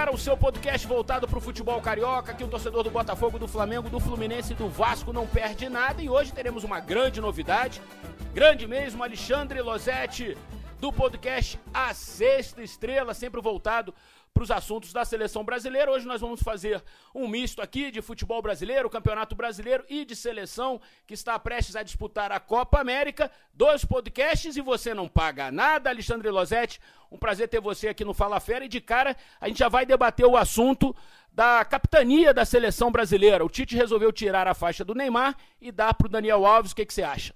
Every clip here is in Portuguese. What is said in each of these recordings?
galera, o seu podcast voltado para o futebol carioca, que o torcedor do Botafogo, do Flamengo, do Fluminense e do Vasco não perde nada. E hoje teremos uma grande novidade, grande mesmo, Alexandre Losetti, do podcast A Sexta Estrela, sempre voltado para os assuntos da seleção brasileira. Hoje nós vamos fazer um misto aqui de futebol brasileiro, campeonato brasileiro e de seleção que está prestes a disputar a Copa América. Dois podcasts e você não paga nada, Alexandre Losetti. Um prazer ter você aqui no Fala Fera e de cara a gente já vai debater o assunto da capitania da seleção brasileira. O Tite resolveu tirar a faixa do Neymar e dar para o Daniel Alves. O que, que você acha?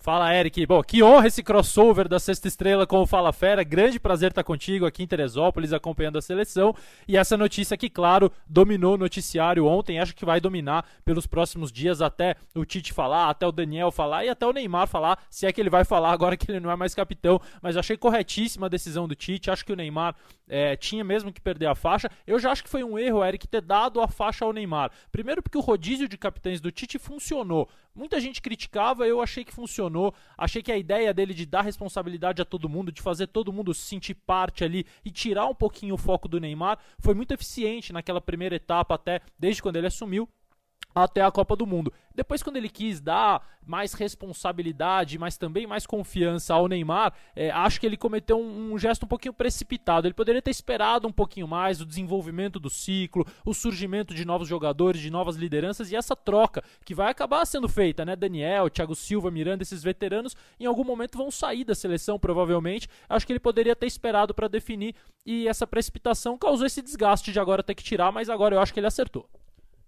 Fala, Eric. Bom, que honra esse crossover da Sexta Estrela com o Fala Fera. Grande prazer estar contigo aqui em Teresópolis, acompanhando a seleção. E essa notícia que, claro, dominou o noticiário ontem, acho que vai dominar pelos próximos dias até o Tite falar, até o Daniel falar e até o Neymar falar, se é que ele vai falar agora que ele não é mais capitão. Mas achei corretíssima a decisão do Tite. Acho que o Neymar é, tinha mesmo que perder a faixa. Eu já acho que foi um erro, Eric, ter dado a faixa ao Neymar. Primeiro, porque o rodízio de capitães do Tite funcionou. Muita gente criticava, eu achei que funcionou. Achei que a ideia dele de dar responsabilidade a todo mundo, de fazer todo mundo sentir parte ali e tirar um pouquinho o foco do Neymar, foi muito eficiente naquela primeira etapa, até desde quando ele assumiu até a Copa do Mundo. Depois, quando ele quis dar mais responsabilidade, mas também mais confiança ao Neymar, é, acho que ele cometeu um, um, gesto um pouquinho precipitado. Ele poderia ter esperado um pouquinho mais o desenvolvimento do ciclo, o surgimento de novos jogadores, de novas lideranças e essa troca que vai acabar sendo feita, né? Daniel, Thiago Silva, Miranda, esses veteranos, em algum momento vão sair da seleção, provavelmente. Acho que ele poderia ter esperado para definir e essa precipitação causou esse desgaste de agora ter que tirar, mas agora eu acho que ele acertou.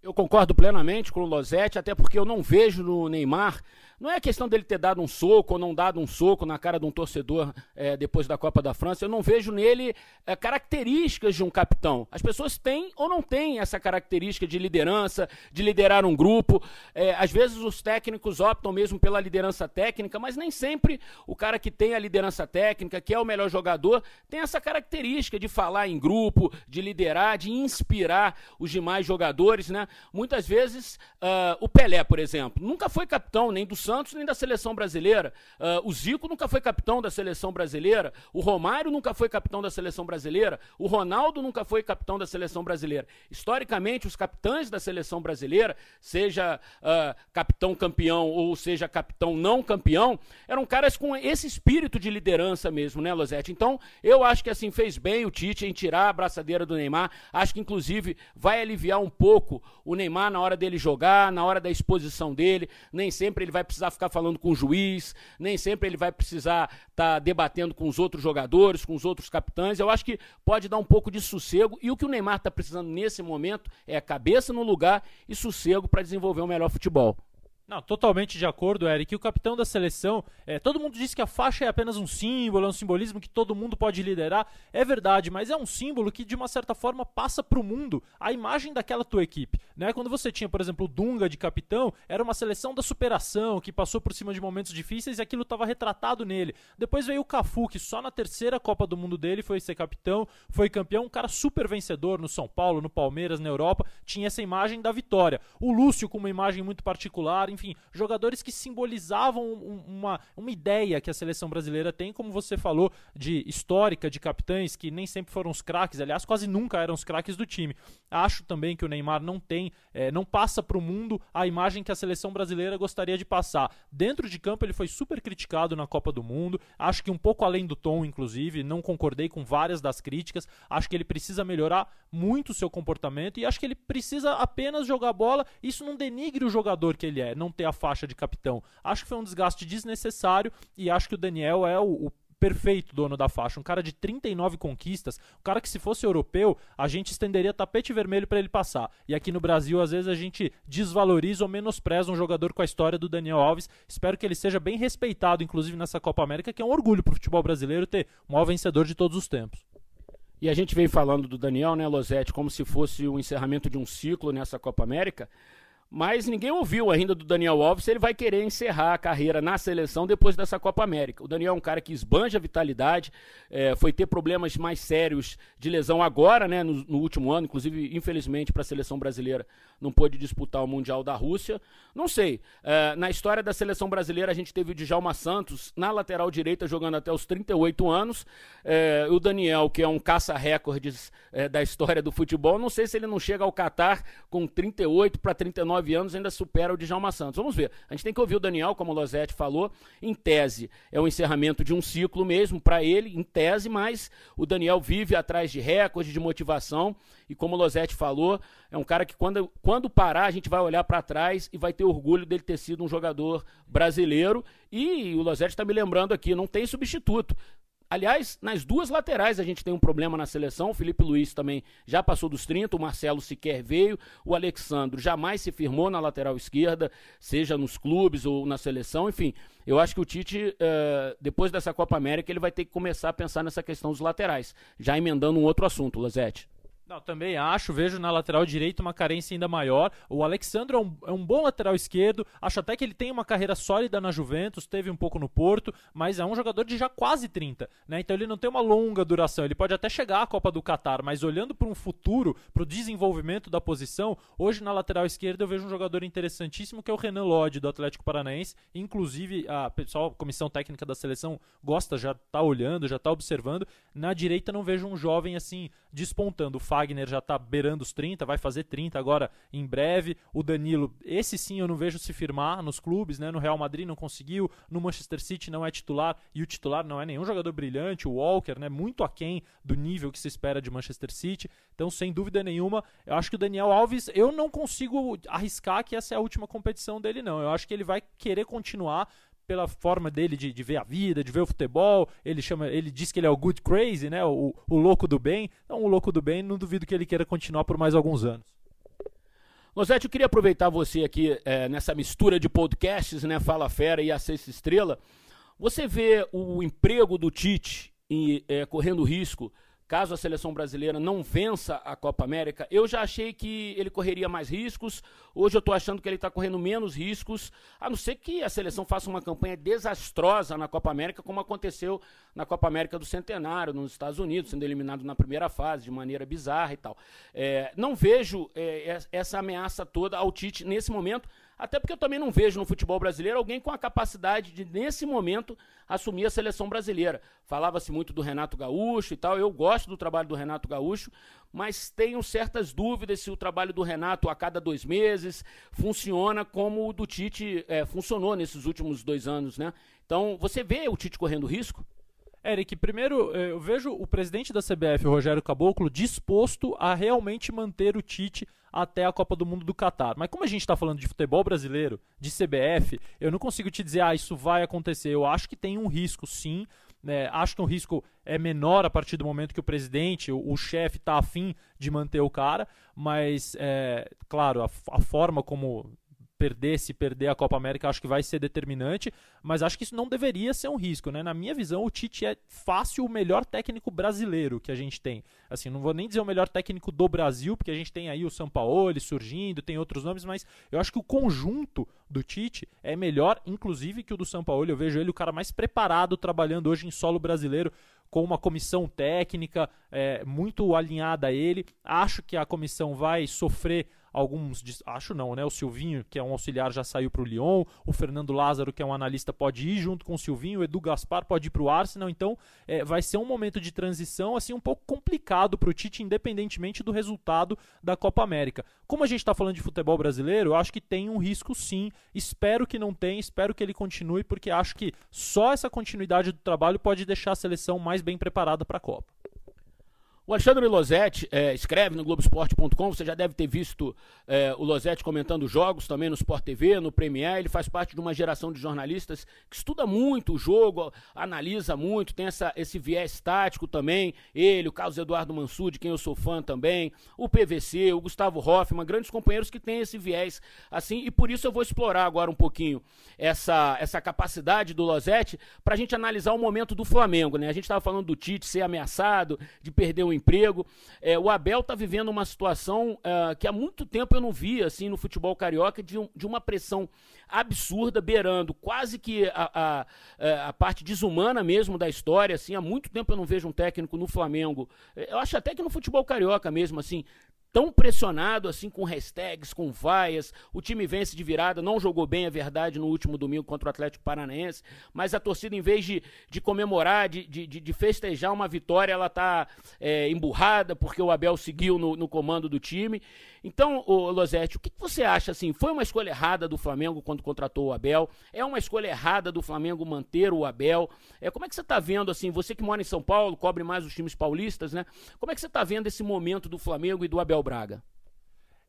Eu concordo plenamente com o Losetti, até porque eu não vejo no Neymar não é questão dele ter dado um soco ou não dado um soco na cara de um torcedor é, depois da Copa da França. Eu não vejo nele é, características de um capitão. As pessoas têm ou não têm essa característica de liderança, de liderar um grupo. É, às vezes os técnicos optam mesmo pela liderança técnica, mas nem sempre o cara que tem a liderança técnica, que é o melhor jogador, tem essa característica de falar em grupo, de liderar, de inspirar os demais jogadores. Né? Muitas vezes, uh, o Pelé, por exemplo, nunca foi capitão nem do Santos nem da seleção brasileira. Uh, o Zico nunca foi capitão da seleção brasileira. O Romário nunca foi capitão da seleção brasileira. O Ronaldo nunca foi capitão da seleção brasileira. Historicamente, os capitães da seleção brasileira, seja uh, capitão campeão ou seja capitão não campeão, eram caras com esse espírito de liderança mesmo, né, Losete? Então, eu acho que assim fez bem o Tite em tirar a braçadeira do Neymar. Acho que inclusive vai aliviar um pouco o Neymar na hora dele jogar, na hora da exposição dele. Nem sempre ele vai precisar precisar ficar falando com o juiz, nem sempre ele vai precisar estar tá debatendo com os outros jogadores, com os outros capitães. Eu acho que pode dar um pouco de sossego. E o que o Neymar está precisando nesse momento é cabeça no lugar e sossego para desenvolver um melhor futebol. Não, totalmente de acordo, Eric. O capitão da seleção, é, todo mundo diz que a faixa é apenas um símbolo, é um simbolismo que todo mundo pode liderar. É verdade, mas é um símbolo que de uma certa forma passa para o mundo a imagem daquela tua equipe. Né? Quando você tinha, por exemplo, o Dunga de capitão, era uma seleção da superação, que passou por cima de momentos difíceis e aquilo estava retratado nele. Depois veio o Cafu, que só na terceira Copa do Mundo dele foi ser capitão, foi campeão, um cara super vencedor no São Paulo, no Palmeiras, na Europa, tinha essa imagem da vitória. O Lúcio com uma imagem muito particular, enfim, jogadores que simbolizavam uma, uma ideia que a seleção brasileira tem, como você falou, de histórica de capitães que nem sempre foram os craques, aliás, quase nunca eram os craques do time. Acho também que o Neymar não tem, é, não passa para o mundo a imagem que a seleção brasileira gostaria de passar. Dentro de campo ele foi super criticado na Copa do Mundo, acho que um pouco além do tom, inclusive, não concordei com várias das críticas, acho que ele precisa melhorar muito o seu comportamento e acho que ele precisa apenas jogar bola, isso não denigre o jogador que ele é, não ter a faixa de capitão. Acho que foi um desgaste desnecessário e acho que o Daniel é o, o perfeito dono da faixa, um cara de 39 conquistas, um cara que se fosse europeu, a gente estenderia tapete vermelho para ele passar. E aqui no Brasil, às vezes a gente desvaloriza ou menospreza um jogador com a história do Daniel Alves. Espero que ele seja bem respeitado, inclusive nessa Copa América, que é um orgulho para o futebol brasileiro ter o maior vencedor de todos os tempos. E a gente veio falando do Daniel, né, Losetti, como se fosse o encerramento de um ciclo nessa Copa América mas ninguém ouviu ainda do Daniel Alves se ele vai querer encerrar a carreira na seleção depois dessa Copa América. O Daniel é um cara que esbanja a vitalidade, é, foi ter problemas mais sérios de lesão agora, né, no, no último ano, inclusive, infelizmente, para a seleção brasileira, não pôde disputar o Mundial da Rússia. Não sei. É, na história da seleção brasileira, a gente teve o Djalma Santos na lateral direita jogando até os 38 anos. É, o Daniel, que é um caça-recordes é, da história do futebol, não sei se ele não chega ao Catar com 38 para 39 anos, ainda supera o Djalma Santos. Vamos ver. A gente tem que ouvir o Daniel, como o Losetti falou. Em tese, é o encerramento de um ciclo mesmo para ele, em tese, mas o Daniel vive atrás de recordes, de motivação. E como o Losetti falou, é um cara que quando, quando parar, a gente vai olhar para trás e vai ter orgulho dele ter sido um jogador brasileiro. E o Losetti está me lembrando aqui, não tem substituto. Aliás, nas duas laterais a gente tem um problema na seleção. O Felipe Luiz também já passou dos 30, o Marcelo sequer veio, o Alexandro jamais se firmou na lateral esquerda, seja nos clubes ou na seleção. Enfim, eu acho que o Tite, uh, depois dessa Copa América, ele vai ter que começar a pensar nessa questão dos laterais, já emendando um outro assunto, Lozete. Não, também acho, vejo na lateral direita uma carência ainda maior. O Alexandre é um, é um, bom lateral esquerdo, acho até que ele tem uma carreira sólida na Juventus, teve um pouco no Porto, mas é um jogador de já quase 30, né? Então ele não tem uma longa duração, ele pode até chegar à Copa do Catar, mas olhando para um futuro, para o desenvolvimento da posição, hoje na lateral esquerda eu vejo um jogador interessantíssimo que é o Renan Lodge do Atlético Paranaense, inclusive a pessoal, a comissão técnica da seleção gosta, já está olhando, já está observando. Na direita não vejo um jovem assim despontando. O Fagner já está beirando os 30, vai fazer 30 agora em breve. O Danilo, esse sim eu não vejo se firmar nos clubes, né? No Real Madrid não conseguiu, no Manchester City não é titular e o titular não é nenhum jogador brilhante, o Walker, né? Muito aquém do nível que se espera de Manchester City. Então, sem dúvida nenhuma, eu acho que o Daniel Alves, eu não consigo arriscar que essa é a última competição dele, não. Eu acho que ele vai querer continuar pela forma dele de, de, ver a vida, de ver o futebol. Ele chama, ele diz que ele é o good crazy, né? O, o louco do bem. Então, o louco do bem, não duvido que ele queira continuar por mais alguns anos. Rosete, eu queria aproveitar você aqui é, nessa mistura de podcasts, né? Fala Fera e a Sexta Estrela. Você vê o emprego do Tite em, é, correndo risco caso a seleção brasileira não vença a Copa América, eu já achei que ele correria mais riscos. Hoje eu estou achando que ele está correndo menos riscos, a não ser que a seleção faça uma campanha desastrosa na Copa América, como aconteceu na Copa América do Centenário, nos Estados Unidos, sendo eliminado na primeira fase de maneira bizarra e tal. É, não vejo é, essa ameaça toda ao Tite nesse momento. Até porque eu também não vejo no futebol brasileiro alguém com a capacidade de, nesse momento, assumir a seleção brasileira. Falava-se muito do Renato Gaúcho e tal. Eu gosto do trabalho do Renato Gaúcho, mas tenho certas dúvidas se o trabalho do Renato a cada dois meses funciona como o do Tite é, funcionou nesses últimos dois anos, né? Então, você vê o Tite correndo risco? Eric, primeiro eh, eu vejo o presidente da CBF, o Rogério Caboclo, disposto a realmente manter o Tite até a Copa do Mundo do Catar. Mas como a gente está falando de futebol brasileiro, de CBF, eu não consigo te dizer, ah, isso vai acontecer. Eu acho que tem um risco, sim. Né? Acho que o risco é menor a partir do momento que o presidente, o, o chefe, está afim de manter o cara. Mas, é, claro, a, a forma como perder, se perder a Copa América, acho que vai ser determinante, mas acho que isso não deveria ser um risco, né? Na minha visão, o Tite é fácil o melhor técnico brasileiro que a gente tem. Assim, não vou nem dizer o melhor técnico do Brasil, porque a gente tem aí o Sampaoli surgindo, tem outros nomes, mas eu acho que o conjunto do Tite é melhor, inclusive, que o do Sampaoli. Eu vejo ele o cara mais preparado trabalhando hoje em solo brasileiro com uma comissão técnica é, muito alinhada a ele. Acho que a comissão vai sofrer alguns, acho não, né? O Silvinho, que é um auxiliar, já saiu para o Lyon, o Fernando Lázaro, que é um analista, pode ir junto com o Silvinho, o Edu Gaspar pode ir para o Arsenal, então é, vai ser um momento de transição assim um pouco complicado para o Tite, independentemente do resultado da Copa América. Como a gente está falando de futebol brasileiro, eu acho que tem um risco sim, espero que não tenha, espero que ele continue, porque acho que só essa continuidade do trabalho pode deixar a seleção mais bem preparada para a Copa. O Alexandre Losetti é, escreve no Globoesporte.com, você já deve ter visto é, o Losetti comentando jogos também no Sport TV, no Premier. Ele faz parte de uma geração de jornalistas que estuda muito o jogo, analisa muito, tem essa, esse viés tático também. Ele, o Carlos Eduardo Mansur, de quem eu sou fã também, o PVC, o Gustavo Hoffman, grandes companheiros que têm esse viés assim, e por isso eu vou explorar agora um pouquinho essa, essa capacidade do Losetti para a gente analisar o momento do Flamengo. Né? A gente estava falando do Tite ser ameaçado, de perder o emprego. É, o Abel está vivendo uma situação uh, que há muito tempo eu não via assim, no futebol carioca, de, de uma pressão absurda, beirando quase que a, a, é, a, parte desumana mesmo da história. Assim, há muito tempo eu não vejo um técnico no Flamengo. É, eu acho até que no futebol carioca mesmo, assim, tão pressionado assim com hashtags, com vaias. O time vence de virada, não jogou bem, é verdade, no último domingo contra o Atlético Paranaense, mas a torcida, em vez de, de comemorar, de, de, de festejar uma vitória, ela está é, emburrada porque o Abel seguiu no, no comando do time. Então, ô, o que, que você acha assim? Foi uma escolha errada do Flamengo quando contratou o Abel? É uma escolha errada do Flamengo manter o Abel? É, como é que você está vendo assim? Você que mora em São Paulo, cobre mais os times paulistas, né? Como é que você está vendo esse momento do Flamengo e do Abel Braga?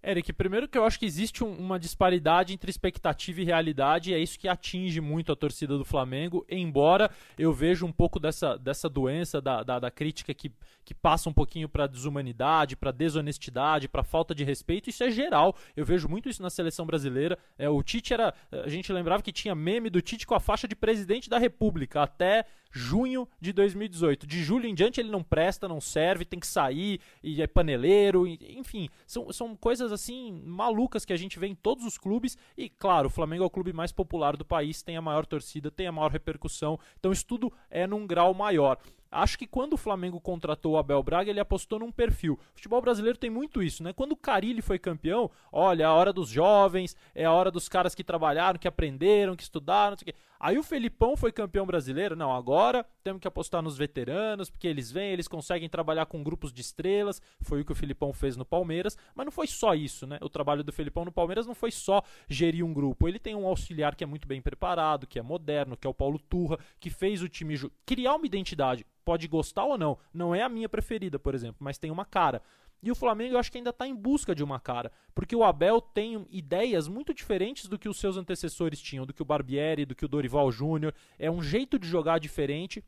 Eric, primeiro que eu acho que existe um, uma disparidade entre expectativa e realidade, e é isso que atinge muito a torcida do Flamengo, embora eu veja um pouco dessa, dessa doença, da, da, da crítica que, que passa um pouquinho para desumanidade, para desonestidade, para falta de respeito, isso é geral. Eu vejo muito isso na seleção brasileira. É, o Tite era. A gente lembrava que tinha meme do Tite com a faixa de presidente da República até junho de 2018. De julho em diante ele não presta, não serve, tem que sair, e é paneleiro, enfim, são, são coisas assim malucas que a gente vê em todos os clubes. E claro, o Flamengo é o clube mais popular do país, tem a maior torcida, tem a maior repercussão, então isso tudo é num grau maior. Acho que quando o Flamengo contratou o Abel Braga, ele apostou num perfil. O futebol brasileiro tem muito isso, né? Quando o Carilli foi campeão, olha, é a hora dos jovens, é a hora dos caras que trabalharam, que aprenderam, que estudaram, não sei o quê. Aí o Felipão foi campeão brasileiro. Não, agora temos que apostar nos veteranos, porque eles vêm, eles conseguem trabalhar com grupos de estrelas. Foi o que o Felipão fez no Palmeiras. Mas não foi só isso, né? O trabalho do Felipão no Palmeiras não foi só gerir um grupo. Ele tem um auxiliar que é muito bem preparado, que é moderno, que é o Paulo Turra, que fez o time criar uma identidade. Pode gostar ou não. Não é a minha preferida, por exemplo, mas tem uma cara. E o Flamengo eu acho que ainda está em busca de uma cara, porque o Abel tem ideias muito diferentes do que os seus antecessores tinham, do que o Barbieri, do que o Dorival Júnior. É um jeito de jogar diferente.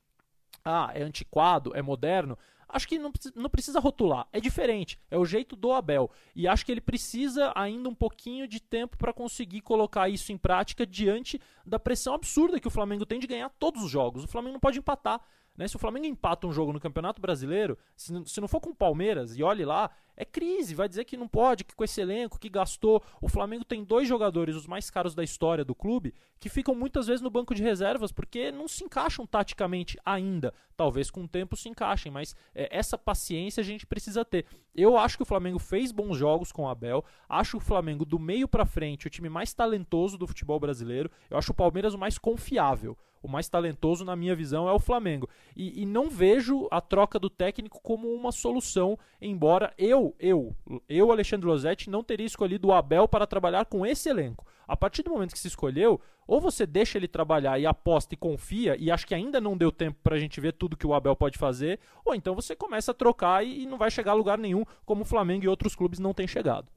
Ah, é antiquado, é moderno. Acho que não, não precisa rotular, é diferente, é o jeito do Abel. E acho que ele precisa ainda um pouquinho de tempo para conseguir colocar isso em prática diante da pressão absurda que o Flamengo tem de ganhar todos os jogos. O Flamengo não pode empatar. Né? Se o Flamengo empata um jogo no Campeonato Brasileiro, se, se não for com o Palmeiras, e olhe lá, é crise. Vai dizer que não pode, que com esse elenco que gastou. O Flamengo tem dois jogadores, os mais caros da história do clube, que ficam muitas vezes no banco de reservas porque não se encaixam taticamente ainda. Talvez com o tempo se encaixem, mas é, essa paciência a gente precisa ter. Eu acho que o Flamengo fez bons jogos com o Abel. Acho o Flamengo do meio para frente o time mais talentoso do futebol brasileiro. Eu acho o Palmeiras o mais confiável o mais talentoso, na minha visão, é o Flamengo. E, e, não vejo a troca do técnico como uma solução, embora eu, eu, eu, Alexandre Losetti, não teria escolhido o Abel para trabalhar com esse elenco. A partir do momento que se escolheu, ou você deixa ele trabalhar e aposta e confia, e acho que ainda não deu tempo para a gente ver tudo que o Abel pode fazer, ou então você começa a trocar e, não vai chegar a lugar nenhum, como o Flamengo e outros clubes não têm chegado.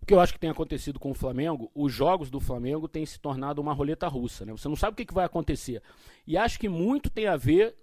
O que eu acho que tem acontecido com o Flamengo, os jogos do Flamengo têm se tornado uma roleta russa, né? Você não sabe o que vai acontecer. E acho que muito tem a ver,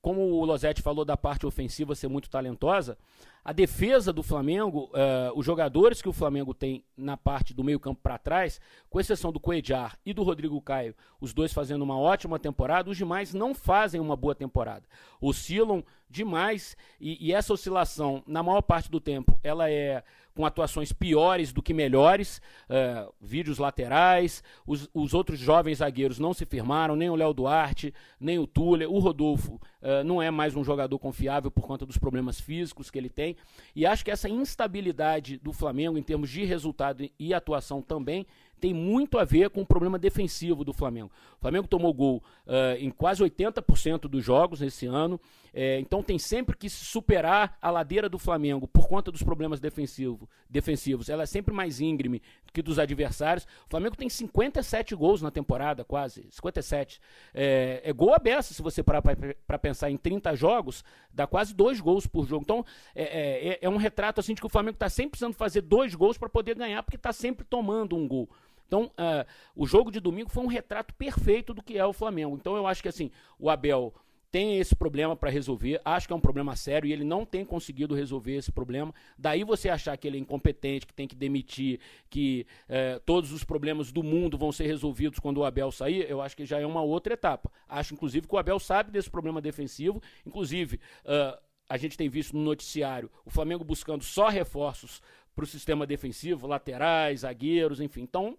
como o Losetti falou da parte ofensiva ser muito talentosa, a defesa do Flamengo, uh, os jogadores que o Flamengo tem na parte do meio-campo para trás, com exceção do Coedjar e do Rodrigo Caio, os dois fazendo uma ótima temporada, os demais não fazem uma boa temporada. Oscilam demais e, e essa oscilação, na maior parte do tempo, ela é com atuações piores do que melhores, uh, vídeos laterais, os, os, outros jovens zagueiros não se firmaram, nem o Léo Duarte, nem o Túlio, o Rodolfo uh, não é mais um jogador confiável por conta dos problemas físicos que ele tem, e acho que essa instabilidade do Flamengo em termos de resultado e atuação também tem muito a ver com o problema defensivo do Flamengo. O Flamengo tomou gol uh, em quase 80% dos jogos esse ano, é, então tem sempre que superar a ladeira do Flamengo por conta dos problemas defensivo, defensivos. Ela é sempre mais íngreme que dos adversários. O Flamengo tem 57 gols na temporada, quase, 57. É, é gol aberto, se você parar para pensar em 30 jogos, dá quase dois gols por jogo. Então é, é, é um retrato assim de que o Flamengo está sempre precisando fazer dois gols para poder ganhar, porque está sempre tomando um gol. Então, uh, o jogo de domingo foi um retrato perfeito do que é o Flamengo. Então, eu acho que assim, o Abel tem esse problema para resolver, acho que é um problema sério e ele não tem conseguido resolver esse problema. Daí você achar que ele é incompetente, que tem que demitir, que uh, todos os problemas do mundo vão ser resolvidos quando o Abel sair, eu acho que já é uma outra etapa. Acho, inclusive, que o Abel sabe desse problema defensivo, inclusive. Uh, a gente tem visto no noticiário o Flamengo buscando só reforços para o sistema defensivo, laterais, zagueiros, enfim. Então,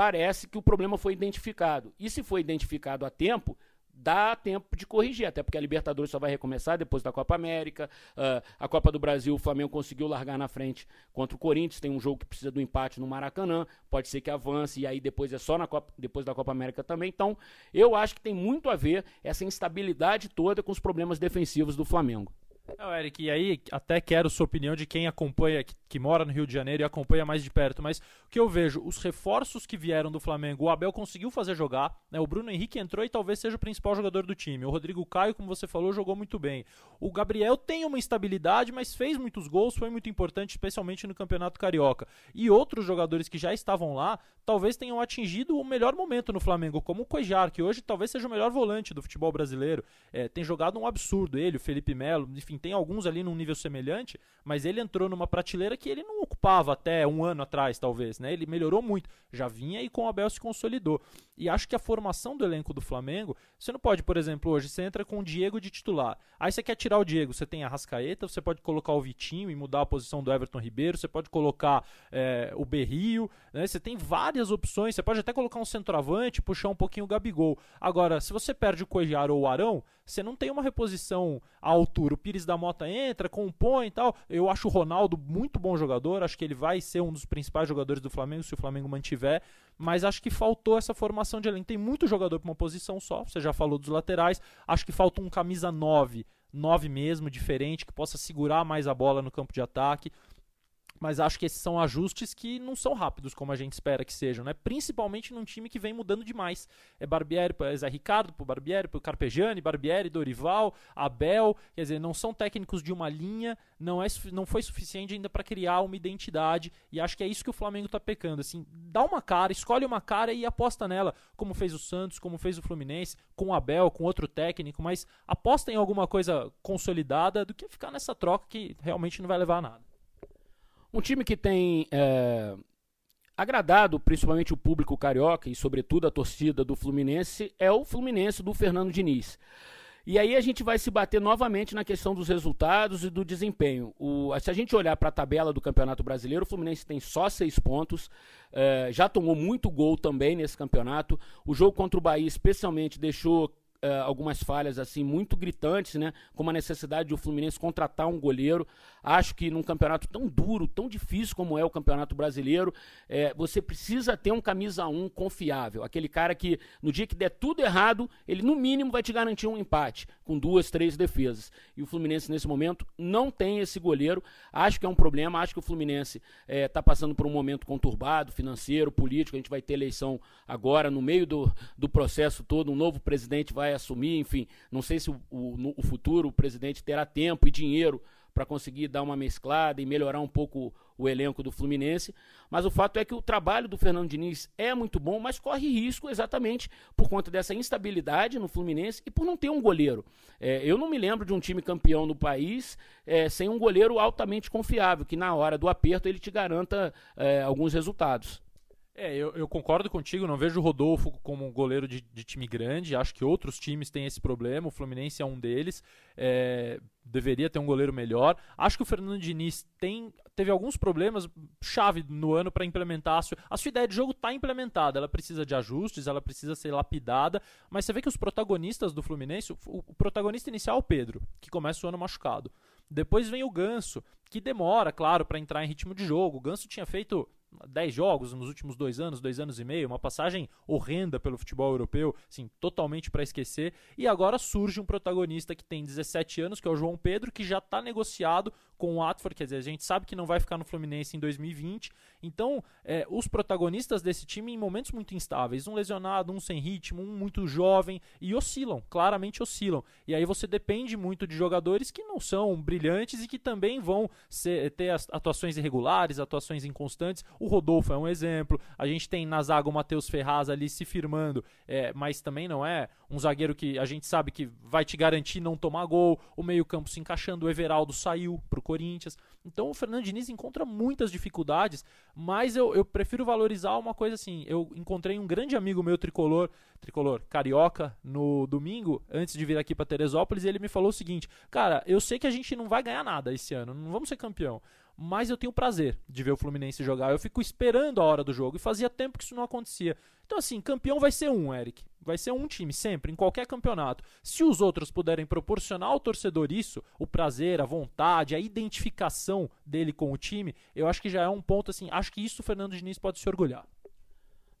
parece que o problema foi identificado. E se foi identificado a tempo, dá tempo de corrigir, até porque a Libertadores só vai recomeçar depois da Copa América. Uh, a Copa do Brasil, o Flamengo conseguiu largar na frente contra o Corinthians. Tem um jogo que precisa do empate no Maracanã. Pode ser que avance, e aí depois é só na Copa, depois da Copa América também. Então, eu acho que tem muito a ver essa instabilidade toda com os problemas defensivos do Flamengo. É, Eric, e aí até quero sua opinião de quem acompanha, que, que, mora no Rio de Janeiro e acompanha mais de perto, mas o que eu vejo, os reforços que vieram do Flamengo, o Abel conseguiu fazer jogar, né? O Bruno Henrique entrou e talvez seja o principal jogador do time. O Rodrigo Caio, como você falou, jogou muito bem. O Gabriel tem uma instabilidade, mas fez muitos gols, foi muito importante, especialmente no Campeonato Carioca. E outros jogadores que já estavam lá, talvez tenham atingido o melhor momento no Flamengo, como o Cuejar, que hoje talvez seja o melhor volante do futebol brasileiro. É, tem jogado um absurdo, ele, o Felipe Melo, enfim, tem alguns ali num nível semelhante, mas ele entrou numa prateleira que ele não ocupava até um ano atrás, talvez, né? Ele melhorou muito, já vinha e com o Abel se consolidou. E acho que a formação do elenco do Flamengo, você não pode, por exemplo, hoje você entra com o Diego de titular. Aí você quer tirar o Diego, você tem a Rascaeta, você pode colocar o Vitinho e mudar a posição do Everton Ribeiro, você pode colocar é, o Berrio, né? Você tem várias opções, você pode até colocar um centroavante, puxar um pouquinho o Gabigol. Agora, se você perde o Coelhar ou o Arão, você não tem uma reposição à altura. O Pires da Mota entra, compõe e tal. Eu acho o Ronaldo muito bom jogador, acho que ele vai ser um dos principais jogadores do Flamengo se o Flamengo mantiver, mas acho que faltou essa formação de elenco. Tem muito jogador para uma posição só, você já falou dos laterais, acho que falta um camisa 9, 9 mesmo, diferente, que possa segurar mais a bola no campo de ataque mas acho que esses são ajustes que não são rápidos como a gente espera que sejam, né? Principalmente num time que vem mudando demais. É Barbieri para Zé Ricardo, pro Barbieri, pro Carpegiani, Barbieri, Dorival, Abel, quer dizer, não são técnicos de uma linha, não é não foi suficiente ainda para criar uma identidade e acho que é isso que o Flamengo tá pecando, assim, dá uma cara, escolhe uma cara e aposta nela, como fez o Santos, como fez o Fluminense, com o Abel, com outro técnico, mas aposta em alguma coisa consolidada do que ficar nessa troca que realmente não vai levar a nada. Um time que tem é, agradado principalmente o público carioca e, sobretudo, a torcida do Fluminense é o Fluminense do Fernando Diniz. E aí a gente vai se bater novamente na questão dos resultados e do desempenho. O, se a gente olhar para a tabela do Campeonato Brasileiro, o Fluminense tem só seis pontos, é, já tomou muito gol também nesse campeonato. O jogo contra o Bahia, especialmente, deixou uh, algumas falhas assim muito gritantes, né? Como a necessidade de o Fluminense contratar um goleiro. Acho que num campeonato tão duro, tão difícil como é o Campeonato Brasileiro, é, você precisa ter um camisa 1 confiável. Aquele cara que, no dia que der tudo errado, ele no mínimo vai te garantir um empate, com duas, três defesas. E o Fluminense, nesse momento, não tem esse goleiro. Acho que é um problema. Acho que o Fluminense está é, tá passando por um momento conturbado, financeiro, político. A gente vai ter eleição agora, no meio do, do processo todo. Um novo presidente vai assumir. Enfim, não sei se o, o, no, o futuro o presidente terá tempo e dinheiro para conseguir dar uma mesclada e melhorar um pouco o elenco do Fluminense. Mas o fato é que o trabalho do Fernando Diniz é muito bom, mas corre risco exatamente por conta dessa instabilidade no Fluminense e por não ter um goleiro. É, eu não me lembro de um time campeão no país é, sem um goleiro altamente confiável, que na hora do aperto ele te garanta é, alguns resultados. É, eu, eu, concordo contigo, não vejo o Rodolfo como um goleiro de, de, time grande, acho que outros times têm esse problema, o Fluminense é um deles, é, deveria ter um goleiro melhor. Acho que o Fernando Diniz tem, teve alguns problemas chave no ano para implementar. A sua, a sua ideia de jogo está implementada, ela precisa de ajustes, ela precisa ser lapidada, mas você vê que os protagonistas do Fluminense, o, o protagonista inicial é o Pedro, que começa o ano machucado. Depois vem o Ganso, que demora, claro, para entrar em ritmo de jogo. O Ganso tinha feito 10 jogos nos últimos dois anos, dois anos e meio, uma passagem horrenda pelo futebol europeu, assim, totalmente para esquecer. E agora surge um protagonista que tem 17 anos, que é o João Pedro, que já está negociado com o Atford, quer dizer, a gente sabe que não vai ficar no Fluminense em 2020. Então, é, os protagonistas desse time em momentos muito instáveis, um lesionado, um sem ritmo, um muito jovem, e oscilam, claramente oscilam. E aí você depende muito de jogadores que não são brilhantes e que também vão ser, ter atuações irregulares, atuações inconstantes. O Rodolfo é um exemplo. A gente tem na zaga o Matheus Ferraz ali se firmando, é, mas também não é um zagueiro que a gente sabe que vai te garantir não tomar gol. O meio-campo se encaixando, o Everaldo saiu pro Corinthians. Então o Fernando Diniz encontra muitas dificuldades, mas eu, eu prefiro valorizar uma coisa assim. Eu encontrei um grande amigo meu tricolor, tricolor carioca, no domingo, antes de vir aqui para Teresópolis, e ele me falou o seguinte: Cara, eu sei que a gente não vai ganhar nada esse ano, não vamos ser campeão mas eu tenho prazer de ver o Fluminense jogar. Eu fico esperando a hora do jogo e fazia tempo que isso não acontecia. Então, assim, campeão vai ser um, Eric. Vai ser um time, sempre, em qualquer campeonato. Se os outros puderem proporcionar ao torcedor isso, o prazer, a vontade, a identificação dele com o time, eu acho que já é um ponto, assim, acho que isso o Fernando Diniz pode se orgulhar.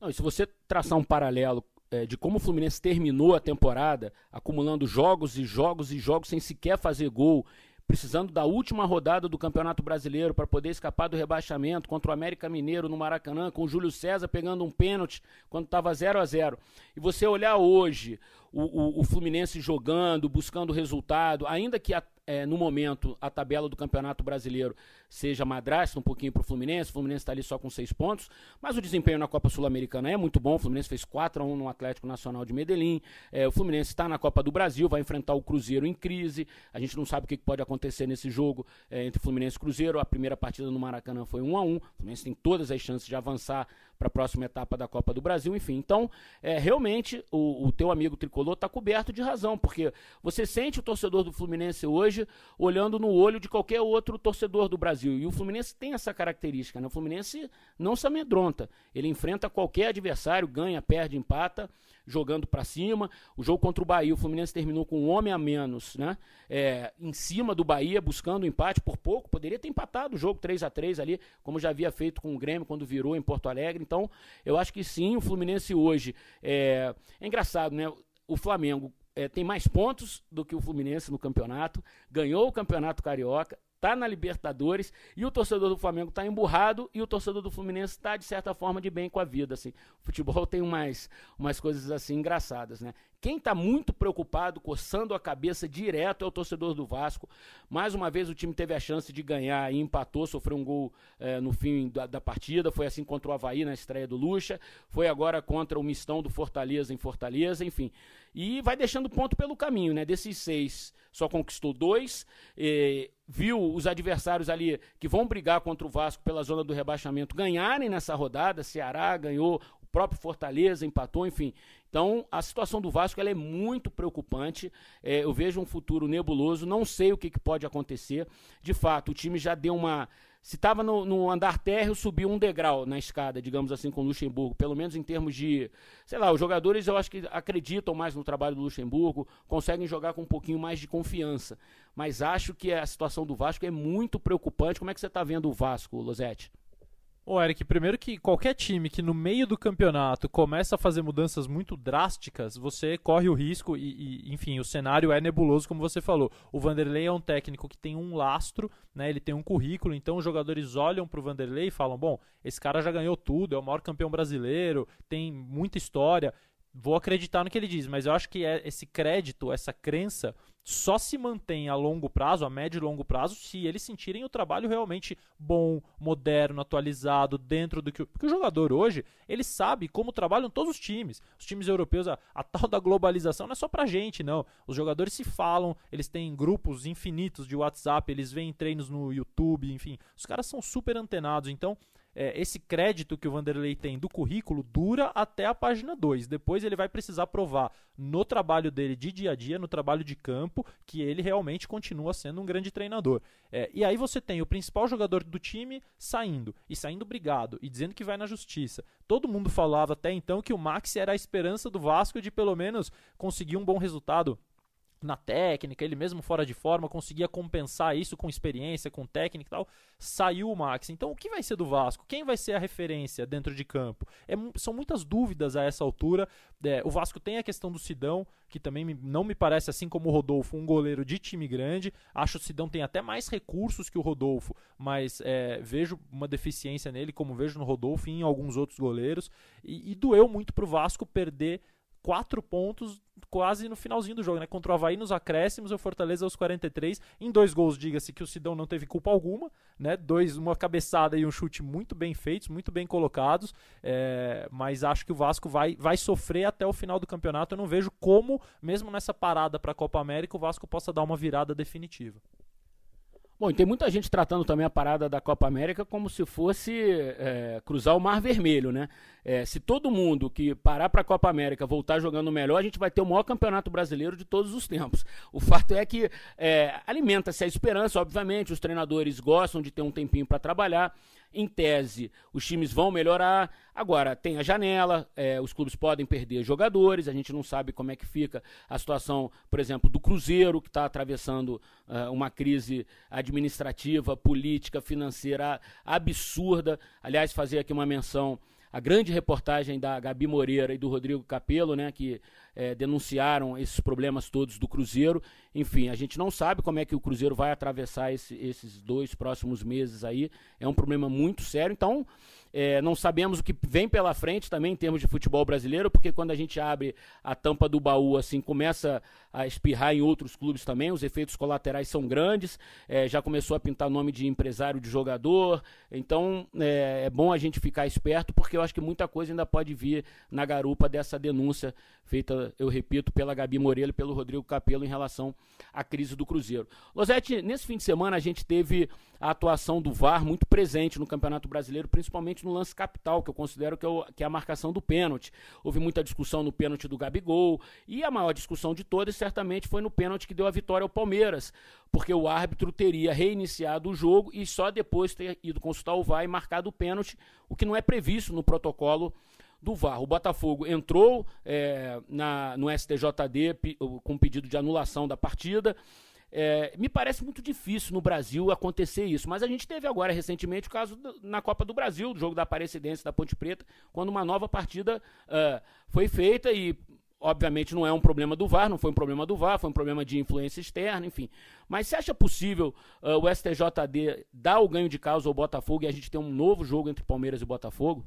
Não, e se você traçar um paralelo é, de como o Fluminense terminou a temporada, acumulando jogos e jogos e jogos sem sequer fazer gol precisando da última rodada do Campeonato Brasileiro para poder escapar do rebaixamento contra o América Mineiro no Maracanã, com o Júlio César pegando um pênalti quando estava 0 a 0 E você olhar hoje o, o, o Fluminense jogando, buscando resultado, ainda que a, é, no momento a tabela do Campeonato Brasileiro seja madrasta um pouquinho para o Fluminense, o Fluminense está ali só com seis pontos, mas o desempenho na Copa Sul-Americana é muito bom, o Fluminense fez 4 a 1 no Atlético Nacional de Medellín, é, o Fluminense está na Copa do Brasil, vai enfrentar o Cruzeiro em crise, a gente não sabe o que pode acontecer nesse jogo é, entre Fluminense e Cruzeiro, a primeira partida no Maracanã foi 1 a 1 o Fluminense tem todas as chances de avançar para a próxima etapa da Copa do Brasil, enfim. Então, é, realmente, o, o teu amigo tricolor está coberto de razão, porque você sente o torcedor do Fluminense hoje olhando no olho de qualquer outro torcedor do Brasil. E o Fluminense tem essa característica, né? O Fluminense não se amedronta. Ele enfrenta qualquer adversário, ganha, perde, empata jogando para cima. O jogo contra o Bahia, o Fluminense terminou com um homem a menos, né? É, em cima do Bahia, buscando o empate por pouco. Poderia ter empatado o jogo 3 a 3 ali, como já havia feito com o Grêmio quando virou em Porto Alegre. Então, eu acho que sim, o Fluminense hoje. É, é engraçado, né? O Flamengo é, tem mais pontos do que o Fluminense no campeonato, ganhou o campeonato carioca, está na Libertadores e o torcedor do Flamengo está emburrado e o torcedor do Fluminense está, de certa forma, de bem com a vida. Assim. O futebol tem umas, umas coisas assim engraçadas, né? Quem está muito preocupado, coçando a cabeça direto, é o torcedor do Vasco. Mais uma vez o time teve a chance de ganhar e empatou, sofreu um gol é, no fim da, da, partida. Foi assim contra o Havaí na estreia do Lucha. Foi agora contra o Mistão do Fortaleza em Fortaleza, enfim. E vai deixando ponto pelo caminho, né? Desses seis, só conquistou dois. Viu os adversários ali que vão brigar contra o Vasco pela zona do rebaixamento ganharem nessa rodada. Ceará ganhou, o próprio Fortaleza empatou, enfim. Então, a situação do Vasco é muito preocupante. É, eu vejo um futuro nebuloso, não sei o que, que, pode acontecer. De fato, o time já deu uma. Se estava no, no, andar térreo, subiu um degrau na escada, digamos assim, com o Luxemburgo. Pelo menos em termos de. Sei lá, os jogadores eu acho que acreditam mais no trabalho do Luxemburgo, conseguem jogar com um pouquinho mais de confiança. Mas acho que a situação do Vasco é muito preocupante. Como é que você está vendo o Vasco, Losete? Ô, Eric, primeiro que qualquer time que no meio do campeonato começa a fazer mudanças muito drásticas, você corre o risco e, e, enfim, o cenário é nebuloso, como você falou. O Vanderlei é um técnico que tem um lastro, né? Ele tem um currículo, então os jogadores olham pro Vanderlei e falam: bom, esse cara já ganhou tudo, é o maior campeão brasileiro, tem muita história. Vou acreditar no que ele diz, mas eu acho que é esse crédito, essa crença só se mantém a longo prazo, a médio e longo prazo, se eles sentirem o trabalho realmente bom, moderno, atualizado, dentro do que. Porque o jogador hoje, ele sabe como trabalham todos os times. Os times europeus, a, a tal da globalização não é só pra gente, não. Os jogadores se falam, eles têm grupos infinitos de WhatsApp, eles veem treinos no YouTube, enfim. Os caras são super antenados, então é, esse crédito que o Vanderlei tem do currículo dura até a página 2. Depois ele vai precisar provar no trabalho dele de dia a dia, no trabalho de campo, que ele realmente continua sendo um grande treinador. É, e aí você tem o principal jogador do time saindo, e saindo brigado, e dizendo que vai na justiça. Todo mundo falava até então que o Max era a esperança do Vasco de pelo menos conseguir um bom resultado na técnica, ele mesmo fora de forma conseguia compensar isso com experiência, com técnica e tal. Saiu o Max. Então, o que vai ser do Vasco? Quem vai ser a referência dentro de campo? É, são muitas dúvidas a essa altura. É, o Vasco tem a questão do Sidão, que também me, não me parece, assim como o Rodolfo, um goleiro de time grande. Acho que o Sidão tem até mais recursos que o Rodolfo, mas é, vejo uma deficiência nele, como vejo no Rodolfo e em alguns outros goleiros. E, e doeu muito pro Vasco perder quatro pontos quase no finalzinho do jogo, né? Contra o Havaí nos acréscimos, o Fortaleza aos 43, em dois gols, diga-se que o Sidão não teve culpa alguma, né? Dois, uma cabeçada e um chute muito bem feitos, muito bem colocados, é, mas acho que o Vasco vai, vai sofrer até o final do campeonato. Eu não vejo como, mesmo nessa parada para a Copa América, o Vasco possa dar uma virada definitiva. Bom, e tem muita gente tratando também a parada da Copa América como se fosse é, cruzar o Mar Vermelho, né? É, se todo mundo que parar para a Copa América voltar jogando melhor, a gente vai ter o maior campeonato brasileiro de todos os tempos. O fato é que é, alimenta-se a esperança, obviamente, os treinadores gostam de ter um tempinho para trabalhar. Em tese, os times vão melhorar. Agora, tem a janela, é, os clubes podem perder jogadores, a gente não sabe como é que fica a situação, por exemplo, do Cruzeiro, que está atravessando uh, uma crise administrativa, política, financeira absurda. Aliás, fazer aqui uma menção a grande reportagem da Gabi Moreira e do Rodrigo Capello, né, que é, denunciaram esses problemas todos do Cruzeiro. Enfim, a gente não sabe como é que o Cruzeiro vai atravessar esse, esses dois próximos meses aí. É um problema muito sério. Então, é, não sabemos o que vem pela frente também em termos de futebol brasileiro, porque quando a gente abre a tampa do baú, assim, começa a espirrar em outros clubes também, os efeitos colaterais são grandes, é, já começou a pintar nome de empresário de jogador, então é, é, bom a gente ficar esperto, porque eu acho que muita coisa ainda pode vir na garupa dessa denúncia feita, eu repito, pela Gabi Moreira e pelo Rodrigo Capello em relação à crise do Cruzeiro. Losete, nesse fim de semana a gente teve a atuação do VAR muito presente no Campeonato Brasileiro, principalmente no lance capital, que eu considero que é, o, que é a marcação do pênalti. Houve muita discussão no pênalti do Gabigol, e a maior discussão de todas certamente foi no pênalti que deu a vitória ao Palmeiras, porque o árbitro teria reiniciado o jogo e só depois ter ido consultar o VAR e marcado o pênalti, o que não é previsto no protocolo do VAR. O Botafogo entrou é, na, no STJD com pedido de anulação da partida. É, me parece muito difícil no Brasil acontecer isso, mas a gente teve agora recentemente o caso do, na Copa do Brasil, do jogo da Aparecidense da Ponte Preta, quando uma nova partida uh, foi feita e obviamente não é um problema do VAR, não foi um problema do VAR, foi um problema de influência externa, enfim. Mas você acha possível uh, o STJD dar o ganho de causa ao Botafogo e a gente ter um novo jogo entre Palmeiras e Botafogo?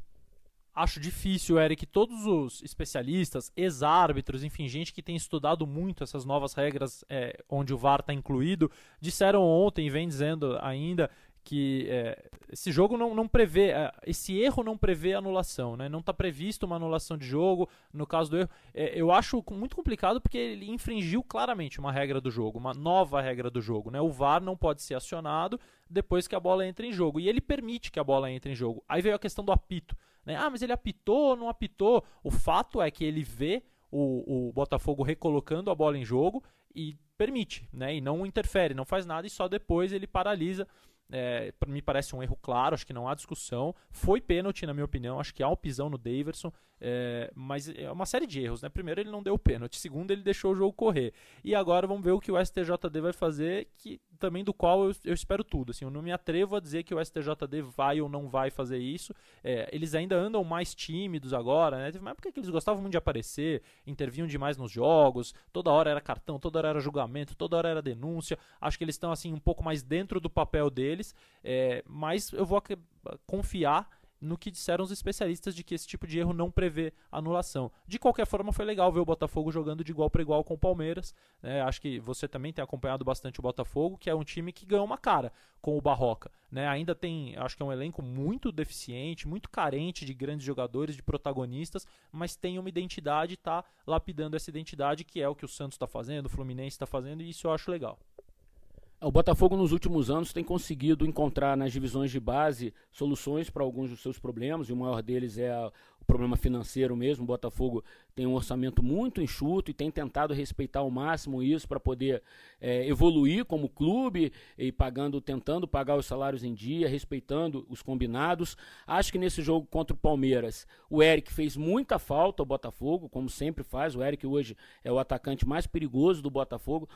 Acho difícil, Eric, todos os especialistas, ex-árbitros, enfim, gente que tem estudado muito essas novas regras é, onde o VAR está incluído, disseram ontem, vem dizendo ainda, que é, esse jogo não, não prevê, é, esse erro não prevê anulação, né? não está previsto uma anulação de jogo, no caso do erro, é, eu acho muito complicado porque ele infringiu claramente uma regra do jogo, uma nova regra do jogo, né? o VAR não pode ser acionado depois que a bola entra em jogo, e ele permite que a bola entre em jogo, aí veio a questão do apito, né? Ah, mas ele apitou ou não apitou? O fato é que ele vê o, o Botafogo recolocando a bola em jogo e permite, né? E não interfere, não faz nada e só depois ele paralisa é, me parece um erro claro, acho que não há discussão. Foi pênalti, na minha opinião, acho que há um pisão no Daverson, é, mas é uma série de erros. Né? Primeiro, ele não deu pênalti, segundo, ele deixou o jogo correr. E agora vamos ver o que o STJD vai fazer, que também do qual eu, eu espero tudo. Assim, eu não me atrevo a dizer que o STJD vai ou não vai fazer isso. É, eles ainda andam mais tímidos agora, né? Teve uma época que eles gostavam muito de aparecer, intervinham demais nos jogos, toda hora era cartão, toda hora era julgamento, toda hora era denúncia. Acho que eles estão assim um pouco mais dentro do papel deles, é, mas eu vou confiar no que disseram os especialistas de que esse tipo de erro não prevê anulação. De qualquer forma, foi legal ver o Botafogo jogando de igual para igual com o Palmeiras. Né? Acho que você também tem acompanhado bastante o Botafogo, que é um time que ganhou uma cara com o Barroca. Né? Ainda tem, acho que é um elenco muito deficiente, muito carente de grandes jogadores, de protagonistas, mas tem uma identidade e está lapidando essa identidade, que é o que o Santos está fazendo, o Fluminense está fazendo, e isso eu acho legal. O Botafogo nos últimos anos tem conseguido encontrar nas divisões de base soluções para alguns dos seus problemas, e o maior deles é o problema financeiro mesmo. O Botafogo tem um orçamento muito enxuto e tem tentado respeitar ao máximo isso para poder é, evoluir como clube e pagando, tentando pagar os salários em dia, respeitando os combinados. Acho que nesse jogo contra o Palmeiras, o Eric fez muita falta ao Botafogo, como sempre faz. O Eric hoje é o atacante mais perigoso do Botafogo.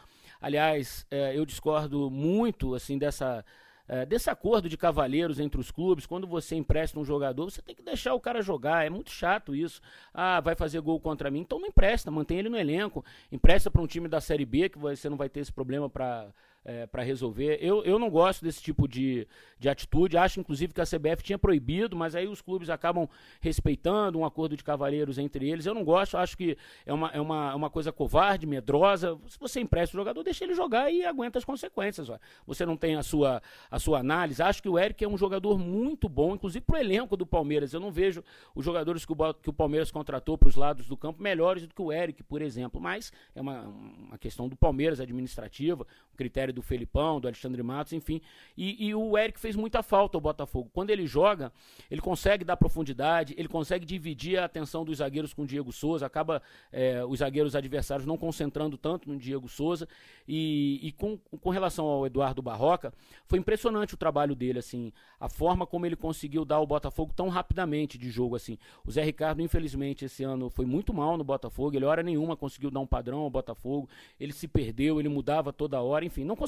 Aliás, é, eu discordo muito assim dessa é, desse acordo de cavalheiros entre os clubes, quando você empresta um jogador, você tem que deixar o cara jogar. É muito chato isso. Ah, vai fazer gol contra mim, então não empresta, mantém ele no elenco. Empresta para um time da Série B, que você não vai ter esse problema para é, para resolver. Eu, eu não gosto desse tipo de, de atitude. Acho, inclusive, que a CBF tinha proibido, mas aí os clubes acabam respeitando um acordo de cavalheiros entre eles. Eu não gosto, acho que é uma, é uma, uma coisa covarde, medrosa. Se você empresta o jogador, deixa ele jogar e aguenta as consequências. Você não tem a sua, a sua análise. Acho que o Eric é um jogador muito bom, inclusive para o elenco do Palmeiras. Eu não vejo os jogadores que o, que o Palmeiras contratou para os lados do campo melhores do que o Eric, por exemplo. Mas é uma, uma questão do Palmeiras administrativa, o critério do Felipão, do Alexandre Matos, enfim. E, e, o Eric fez muita falta ao Botafogo. Quando ele joga, ele consegue dar profundidade, ele consegue dividir a atenção dos zagueiros com o Diego Souza, acaba é, os zagueiros adversários não concentrando tanto no Diego Souza. E, e com, com relação ao Eduardo Barroca, foi impressionante o trabalho dele, assim, a forma como ele conseguiu dar o Botafogo tão rapidamente de jogo, assim. O Zé Ricardo, infelizmente, esse ano foi muito mal no Botafogo, ele hora nenhuma conseguiu dar um padrão ao Botafogo, ele se perdeu, ele mudava toda hora, enfim, não conseguiu.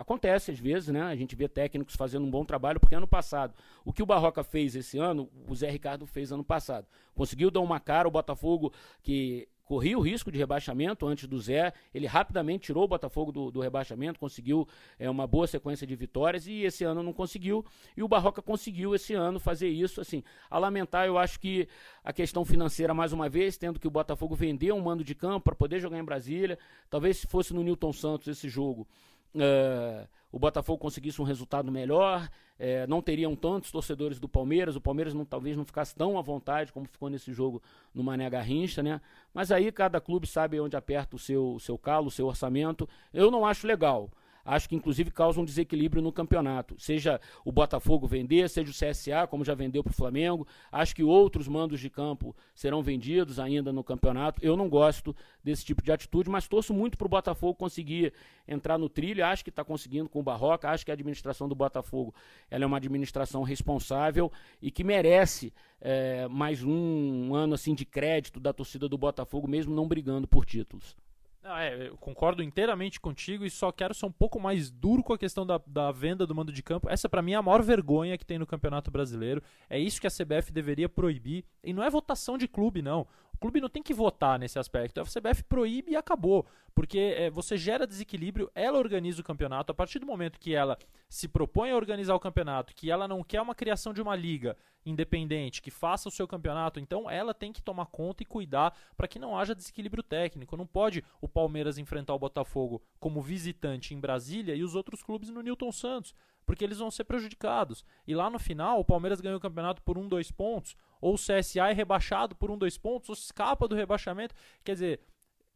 Acontece às vezes, né? A gente vê técnicos fazendo um bom trabalho, porque ano passado, o que o Barroca fez esse ano, o Zé Ricardo fez ano passado. Conseguiu dar uma cara, o Botafogo, que corria o risco de rebaixamento antes do Zé. Ele rapidamente tirou o Botafogo do, do rebaixamento, conseguiu é, uma boa sequência de vitórias e esse ano não conseguiu. E o Barroca conseguiu esse ano fazer isso. Assim, a lamentar, eu acho que a questão financeira, mais uma vez, tendo que o Botafogo vender um mando de campo para poder jogar em Brasília. Talvez se fosse no Newton Santos esse jogo. Uh, o Botafogo conseguisse um resultado melhor, é, não teriam tantos torcedores do Palmeiras, o Palmeiras não, talvez não ficasse tão à vontade como ficou nesse jogo no Mané Garrincha, né? Mas aí cada clube sabe onde aperta o seu, o seu calo, o seu orçamento. Eu não acho legal acho que inclusive causa um desequilíbrio no campeonato. Seja o Botafogo vender, seja o CSA, como já vendeu para o Flamengo. Acho que outros mandos de campo serão vendidos ainda no campeonato. Eu não gosto desse tipo de atitude, mas torço muito para o Botafogo conseguir entrar no trilho. Acho que está conseguindo com o Barroca. Acho que a administração do Botafogo ela é uma administração responsável e que merece é, mais um ano assim de crédito da torcida do Botafogo, mesmo não brigando por títulos. Não, é, eu concordo inteiramente contigo e só quero ser um pouco mais duro com a questão da, da venda do mando de campo. Essa, para mim, é a maior vergonha que tem no Campeonato Brasileiro. É isso que a CBF deveria proibir. E não é votação de clube, não clube não tem que votar nesse aspecto. A CBF proíbe e acabou. Porque é, você gera desequilíbrio, ela organiza o campeonato. A partir do momento que ela se propõe a organizar o campeonato, que ela não quer uma criação de uma liga independente que faça o seu campeonato, então ela tem que tomar conta e cuidar para que não haja desequilíbrio técnico. Não pode o Palmeiras enfrentar o Botafogo como visitante em Brasília e os outros clubes no Newton Santos porque eles vão ser prejudicados. E lá no final, o Palmeiras ganhou o campeonato por um, dois pontos, ou o CSA é rebaixado por um, dois pontos, ou escapa do rebaixamento. Quer dizer,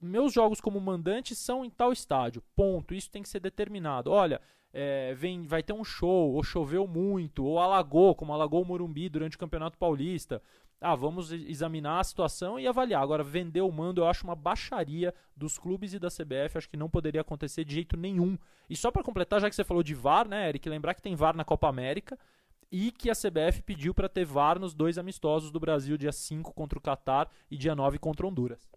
meus jogos como mandante são em tal estádio, ponto. Isso tem que ser determinado. Olha, é, vem, vai ter um show, ou choveu muito, ou alagou, como alagou o Morumbi durante o Campeonato Paulista. Ah, vamos examinar a situação e avaliar. Agora, vender o mando eu acho uma baixaria dos clubes e da CBF, acho que não poderia acontecer de jeito nenhum. E só para completar, já que você falou de VAR, né, Eric, lembrar que tem VAR na Copa América e que a CBF pediu para ter VAR nos dois amistosos do Brasil, dia 5 contra o Catar e dia 9 contra Honduras.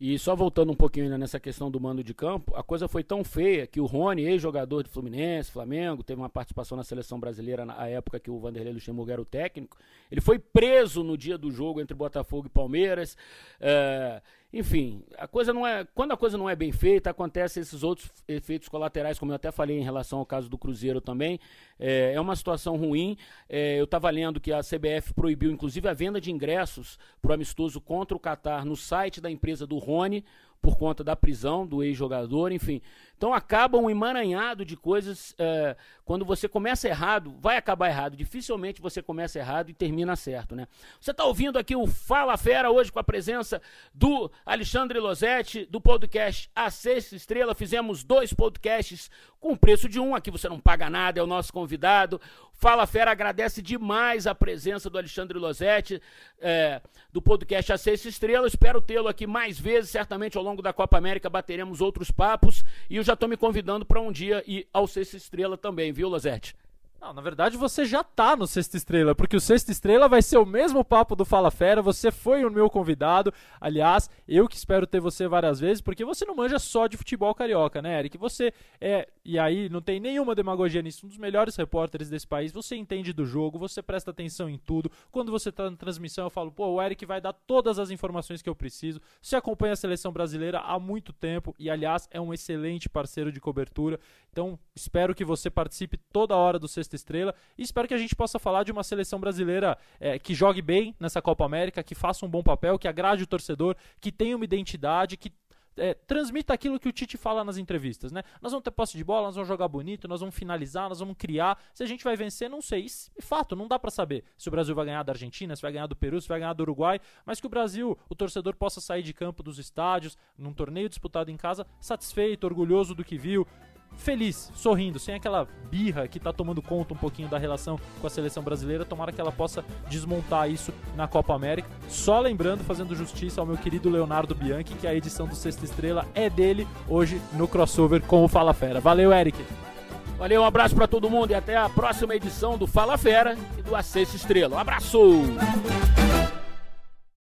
E só voltando um pouquinho ainda nessa questão do mando de campo, a coisa foi tão feia que o Rony, ex-jogador de Fluminense, Flamengo, teve uma participação na seleção brasileira na época que o Vanderlei Luxemburgo era o técnico. Ele foi preso no dia do jogo entre Botafogo e Palmeiras. É, enfim, a coisa não é. Quando a coisa não é bem feita, acontecem esses outros efeitos colaterais, como eu até falei em relação ao caso do Cruzeiro também. É, é uma situação ruim. É, eu estava lendo que a CBF proibiu, inclusive, a venda de ingressos para o amistoso contra o Catar no site da empresa do Rony por conta da prisão do ex-jogador, enfim. Então acaba um emaranhado de coisas. É, quando você começa errado, vai acabar errado. Dificilmente você começa errado e termina certo, né? Você está ouvindo aqui o Fala Fera hoje com a presença do Alexandre Losetti, do podcast A Sexta Estrela. Fizemos dois podcasts com o preço de um. Aqui você não paga nada, é o nosso convidado. Fala Fera agradece demais a presença do Alexandre Losetti, é, do podcast A Sexta Estrela. Espero tê-lo aqui mais vezes, certamente ao longo da Copa América bateremos outros papos. E eu já estou me convidando para um dia ir ao Sexta Estrela também, viu, Lozete? Não, na verdade você já tá no Sexta Estrela, porque o Sexta Estrela vai ser o mesmo papo do Fala Fera, você foi o meu convidado, aliás, eu que espero ter você várias vezes, porque você não manja só de futebol carioca, né, Eric? Você é, e aí não tem nenhuma demagogia nisso, um dos melhores repórteres desse país, você entende do jogo, você presta atenção em tudo, quando você tá na transmissão eu falo, pô, o Eric vai dar todas as informações que eu preciso, você acompanha a seleção brasileira há muito tempo, e aliás, é um excelente parceiro de cobertura, então espero que você participe toda hora do sexta estrela. E espero que a gente possa falar de uma seleção brasileira é, que jogue bem nessa Copa América, que faça um bom papel, que agrade o torcedor, que tenha uma identidade, que é, transmita aquilo que o Tite fala nas entrevistas, né? Nós vamos ter posse de bola, nós vamos jogar bonito, nós vamos finalizar, nós vamos criar. Se a gente vai vencer, não sei. Isso, de fato, não dá para saber se o Brasil vai ganhar da Argentina, se vai ganhar do Peru, se vai ganhar do Uruguai, mas que o Brasil, o torcedor possa sair de campo dos estádios, num torneio disputado em casa, satisfeito, orgulhoso do que viu, feliz, sorrindo, sem aquela birra que tá tomando conta um pouquinho da relação com a seleção brasileira. Tomara que ela possa desmontar isso na Copa América. Só lembrando, fazendo justiça ao meu querido Leonardo Bianchi, que a edição do Sexta Estrela é dele hoje no crossover com o Fala Fera. Valeu, Eric! Valeu, um abraço para todo mundo e até a próxima edição do Fala Fera e do A Sexta Estrela. Um abraço!